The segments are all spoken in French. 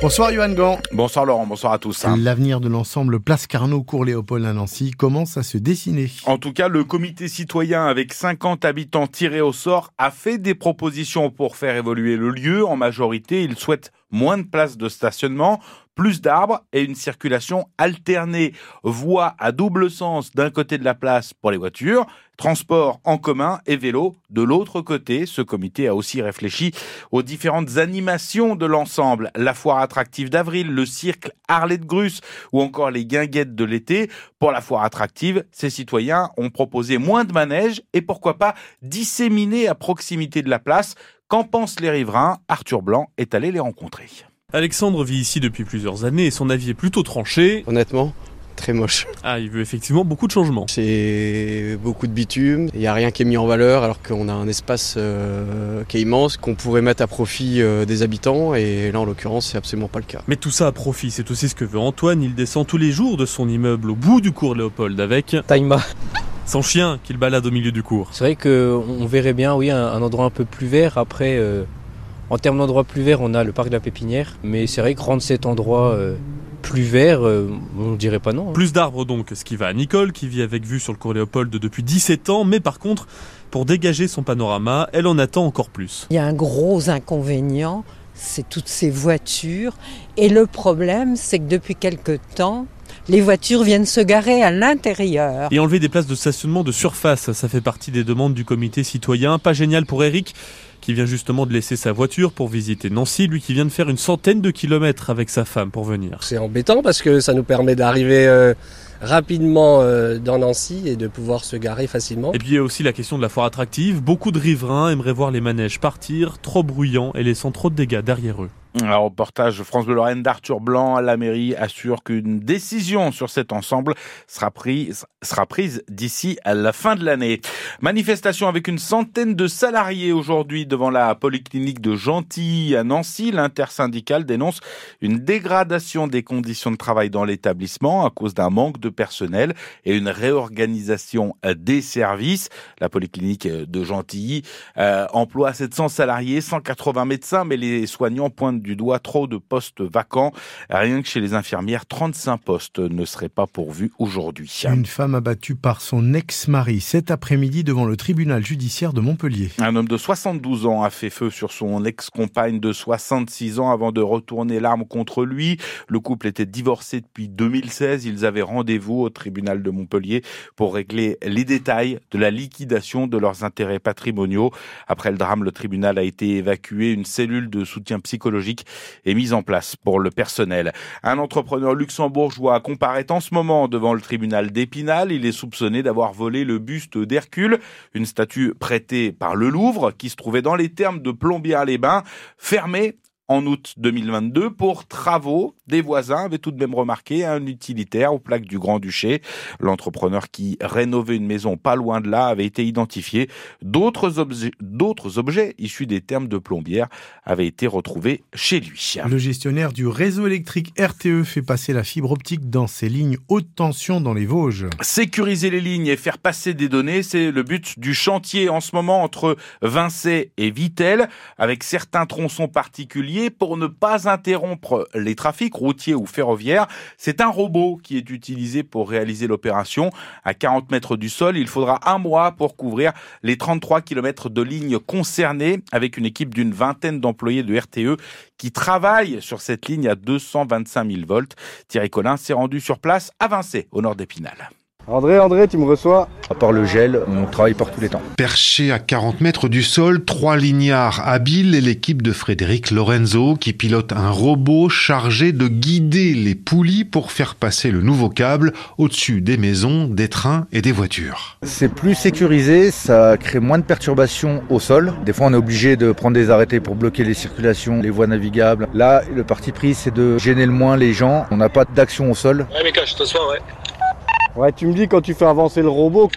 Bonsoir Johan Gant. Bonsoir Laurent, bonsoir à tous. L'avenir de l'ensemble Place Carnot, Cours Léopold à Nancy commence à se dessiner. En tout cas, le comité citoyen avec 50 habitants tirés au sort a fait des propositions pour faire évoluer le lieu. En majorité, il souhaite moins de places de stationnement, plus d'arbres et une circulation alternée. Voie à double sens d'un côté de la place pour les voitures, transport en commun et vélo de l'autre côté. Ce comité a aussi réfléchi aux différentes animations de l'ensemble. La foire attractive d'avril, le cirque Harley de Grus ou encore les guinguettes de l'été. Pour la foire attractive, ces citoyens ont proposé moins de manèges et pourquoi pas disséminer à proximité de la place. Qu'en pensent les riverains Arthur Blanc est allé les rencontrer. Alexandre vit ici depuis plusieurs années et son avis est plutôt tranché. Honnêtement, très moche. Ah, il veut effectivement beaucoup de changements. C'est beaucoup de bitume, il n'y a rien qui est mis en valeur alors qu'on a un espace euh, qui est immense, qu'on pourrait mettre à profit euh, des habitants et là en l'occurrence c'est absolument pas le cas. Mais tout ça à profit, c'est aussi ce que veut Antoine. Il descend tous les jours de son immeuble au bout du cours Léopold avec... Taïma son chien qu'il balade au milieu du cours. C'est vrai qu'on verrait bien, oui, un, endroit un peu plus vert. Après, euh, en termes d'endroit plus vert, on a le parc de la Pépinière. Mais c'est vrai que rendre cet endroit euh, plus vert, euh, on ne dirait pas non. Hein. Plus d'arbres donc, ce qui va à Nicole, qui vit avec vue sur le cours Léopold depuis 17 ans. Mais par contre, pour dégager son panorama, elle en attend encore plus. Il y a un gros inconvénient, c'est toutes ces voitures. Et le problème, c'est que depuis quelque temps, les voitures viennent se garer à l'intérieur. Et enlever des places de stationnement de surface, ça fait partie des demandes du comité citoyen. Pas génial pour Eric qui vient justement de laisser sa voiture pour visiter Nancy, lui qui vient de faire une centaine de kilomètres avec sa femme pour venir. C'est embêtant parce que ça nous permet d'arriver euh, rapidement euh, dans Nancy et de pouvoir se garer facilement. Et puis il y a aussi la question de la foire attractive. Beaucoup de riverains aimeraient voir les manèges partir, trop bruyants et laissant trop de dégâts derrière eux. Un reportage France Bleu Lorraine d'Arthur Blanc. La mairie assure qu'une décision sur cet ensemble sera prise, sera prise d'ici à la fin de l'année. Manifestation avec une centaine de salariés aujourd'hui devant la polyclinique de Gentilly à Nancy. L'intersyndicale dénonce une dégradation des conditions de travail dans l'établissement à cause d'un manque de personnel et une réorganisation des services. La polyclinique de Gentilly euh, emploie 700 salariés, 180 médecins, mais les soignants pointent du doigt trop de postes vacants. Rien que chez les infirmières, 35 postes ne seraient pas pourvus aujourd'hui. Une femme abattue par son ex-mari cet après-midi devant le tribunal judiciaire de Montpellier. Un homme de 72 ans a fait feu sur son ex-compagne de 66 ans avant de retourner l'arme contre lui. Le couple était divorcé depuis 2016. Ils avaient rendez-vous au tribunal de Montpellier pour régler les détails de la liquidation de leurs intérêts patrimoniaux. Après le drame, le tribunal a été évacué. Une cellule de soutien psychologique est mise en place pour le personnel. Un entrepreneur luxembourgeois comparaît en ce moment devant le tribunal d'Épinal. Il est soupçonné d'avoir volé le buste d'Hercule, une statue prêtée par le Louvre qui se trouvait dans les termes de Plombières-les-Bains, fermée en août 2022 pour travaux. Des voisins avaient tout de même remarqué un utilitaire aux plaques du Grand-Duché. L'entrepreneur qui rénovait une maison pas loin de là avait été identifié. D'autres objets, d'autres objets issus des termes de plombière avaient été retrouvés chez lui. Le gestionnaire du réseau électrique RTE fait passer la fibre optique dans ses lignes haute tension dans les Vosges. Sécuriser les lignes et faire passer des données, c'est le but du chantier en ce moment entre Vincey et Vitel, avec certains tronçons particuliers pour ne pas interrompre les trafics routiers ou ferroviaires. C'est un robot qui est utilisé pour réaliser l'opération. À 40 mètres du sol, il faudra un mois pour couvrir les 33 km de lignes concernées avec une équipe d'une vingtaine d'employés de RTE qui travaillent sur cette ligne à 225 000 volts. Thierry Collin s'est rendu sur place à Vincey, au nord d'Épinal. André, André, tu me reçois À part le gel, on travaille par tous les temps. Perché à 40 mètres du sol, trois lignards habiles et l'équipe de Frédéric Lorenzo qui pilote un robot chargé de guider les poulies pour faire passer le nouveau câble au-dessus des maisons, des trains et des voitures. C'est plus sécurisé, ça crée moins de perturbations au sol. Des fois, on est obligé de prendre des arrêtés pour bloquer les circulations, les voies navigables. Là, le parti pris, c'est de gêner le moins les gens. On n'a pas d'action au sol. Ouais, Mika, je te sois, ouais. Ouais, tu me dis quand tu fais avancer le robot.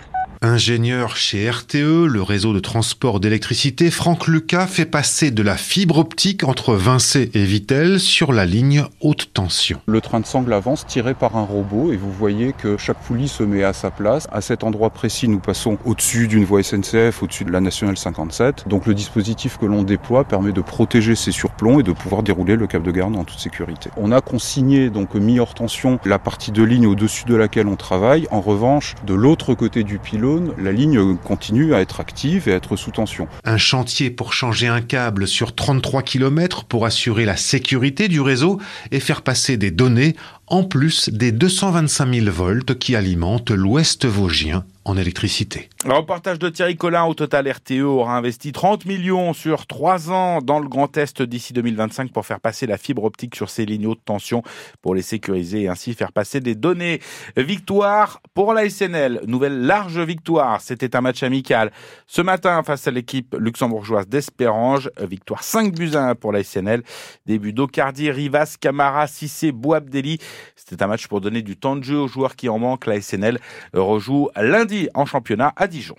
Ingénieur chez RTE, le réseau de transport d'électricité, Franck Lucas fait passer de la fibre optique entre Vincé et Vitel sur la ligne haute tension. Le train de sangle avance tiré par un robot et vous voyez que chaque poulie se met à sa place. À cet endroit précis, nous passons au-dessus d'une voie SNCF, au-dessus de la nationale 57. Donc le dispositif que l'on déploie permet de protéger ces surplombs et de pouvoir dérouler le câble de garde en toute sécurité. On a consigné donc mis hors tension la partie de ligne au-dessus de laquelle on travaille. En revanche, de l'autre côté du pylône, la ligne continue à être active et à être sous tension. Un chantier pour changer un câble sur 33 km pour assurer la sécurité du réseau et faire passer des données en plus des 225 000 volts qui alimentent l'ouest vosgien en électricité. Le reportage de Thierry Collin, au total RTE aura investi 30 millions sur 3 ans dans le Grand Est d'ici 2025 pour faire passer la fibre optique sur ces lignes haute tension pour les sécuriser et ainsi faire passer des données. Victoire pour la SNL, nouvelle large victoire, c'était un match amical. Ce matin face à l'équipe luxembourgeoise d'Espérange, victoire 5 buts à 1 pour la SNL. Début d'Ocardi, Rivas, Camara, Sissé, Bouabdeli. C'était un match pour donner du temps de jeu aux joueurs qui en manquent. La SNL rejoue en championnat à Dijon.